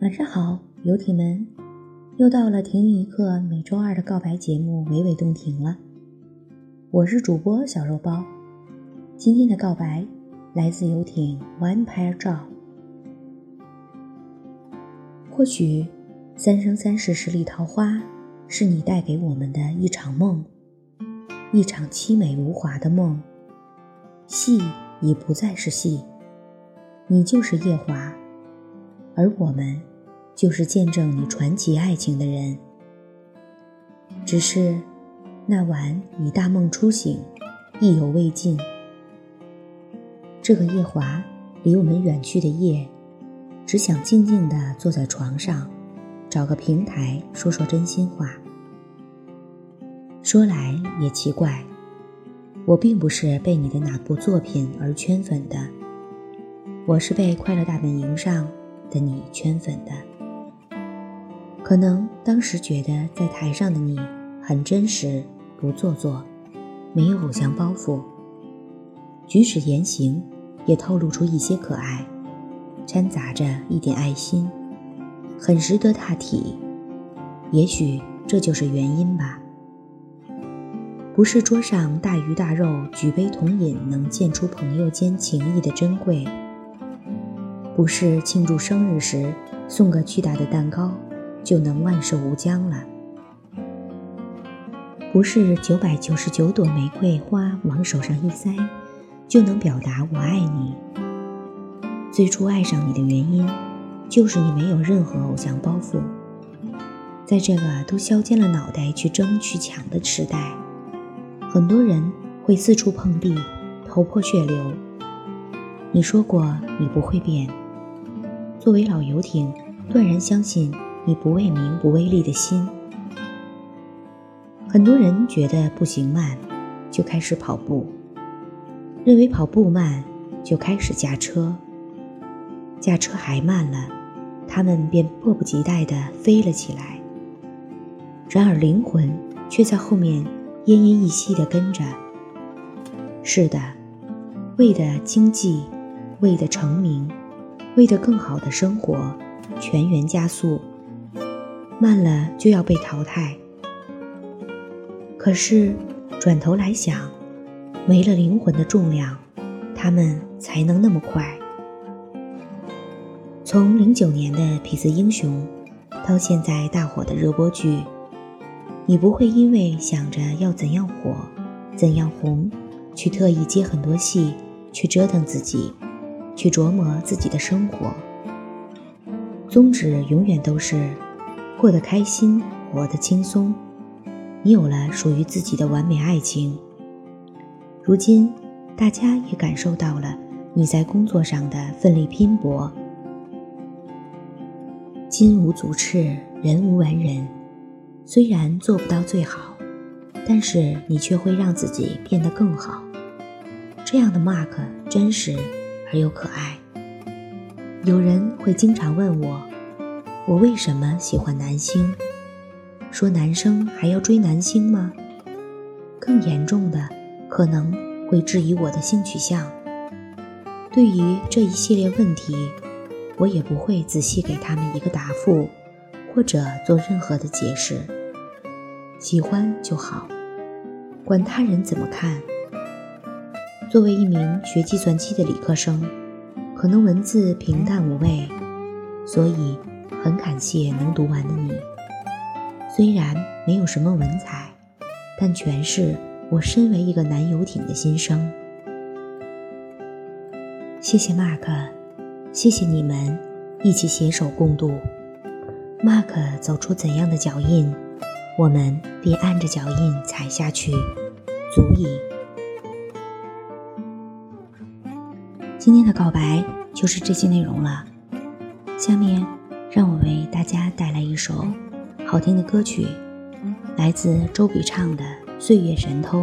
晚上好，游艇们，又到了停一刻每周二的告白节目娓娓动听了。我是主播小肉包，今天的告白来自游艇 One Pair 照。或许三生三世十里桃花，是你带给我们的一场梦，一场凄美无华的梦。戏已不再是戏，你就是夜华，而我们。就是见证你传奇爱情的人，只是那晚你大梦初醒，意犹未尽。这个夜华离我们远去的夜，只想静静地坐在床上，找个平台说说真心话。说来也奇怪，我并不是被你的哪部作品而圈粉的，我是被《快乐大本营》上的你圈粉的。可能当时觉得在台上的你很真实，不做作，没有偶像包袱，举止言行也透露出一些可爱，掺杂着一点爱心，很识得大体。也许这就是原因吧。不是桌上大鱼大肉，举杯同饮能见出朋友间情谊的珍贵；不是庆祝生日时送个巨大的蛋糕。就能万寿无疆了。不是九百九十九朵玫瑰花往手上一塞，就能表达我爱你。最初爱上你的原因，就是你没有任何偶像包袱。在这个都削尖了脑袋去争去抢的时代，很多人会四处碰壁，头破血流。你说过你不会变。作为老游艇，断然相信。你不为名不为利的心，很多人觉得步行慢，就开始跑步；认为跑步慢，就开始驾车。驾车还慢了，他们便迫不及待地飞了起来。然而灵魂却在后面奄奄一息地跟着。是的，为的经济，为的成名，为的更好的生活，全员加速。慢了就要被淘汰。可是转头来想，没了灵魂的重量，他们才能那么快。从零九年的《痞子英雄》到现在大火的热播剧，你不会因为想着要怎样火、怎样红，去特意接很多戏，去折腾自己，去琢磨自己的生活。宗旨永远都是。过得开心，活得轻松，你有了属于自己的完美爱情。如今，大家也感受到了你在工作上的奋力拼搏。金无足赤，人无完人。虽然做不到最好，但是你却会让自己变得更好。这样的 Mark 真实而又可爱。有人会经常问我。我为什么喜欢男星？说男生还要追男星吗？更严重的，可能会质疑我的性取向。对于这一系列问题，我也不会仔细给他们一个答复，或者做任何的解释。喜欢就好，管他人怎么看。作为一名学计算机的理科生，可能文字平淡无味，所以。很感谢能读完的你，虽然没有什么文采，但全是我身为一个男游艇的心声。谢谢 Mark，谢谢你们一起携手共度。Mark 走出怎样的脚印，我们便按着脚印踩下去，足矣。今天的告白就是这些内容了，下面。让我为大家带来一首好听的歌曲，来自周笔畅的《岁月神偷》。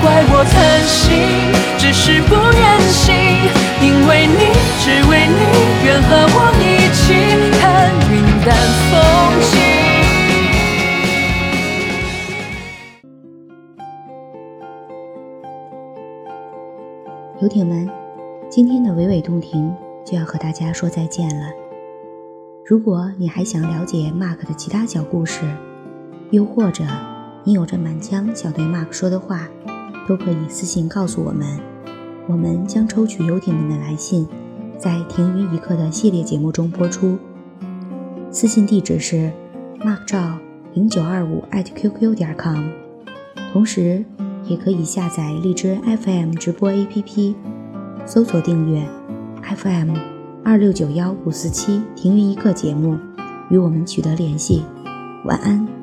怪我贪心，只是不愿醒，因为你，只为你，愿和我一起看云淡风轻。游艇们，今天的娓娓动听就要和大家说再见了。如果你还想了解 Mark 的其他小故事，又或者你有着满腔想对 Mark 说的话，都可以私信告诉我们，我们将抽取游艇们的来信，在“停云一刻”的系列节目中播出。私信地址是 mark 赵零九二五 @QQ 点 com，同时。也可以下载荔枝 FM 直播 APP，搜索订阅 FM 二六九幺五四七停云一刻节目，与我们取得联系。晚安。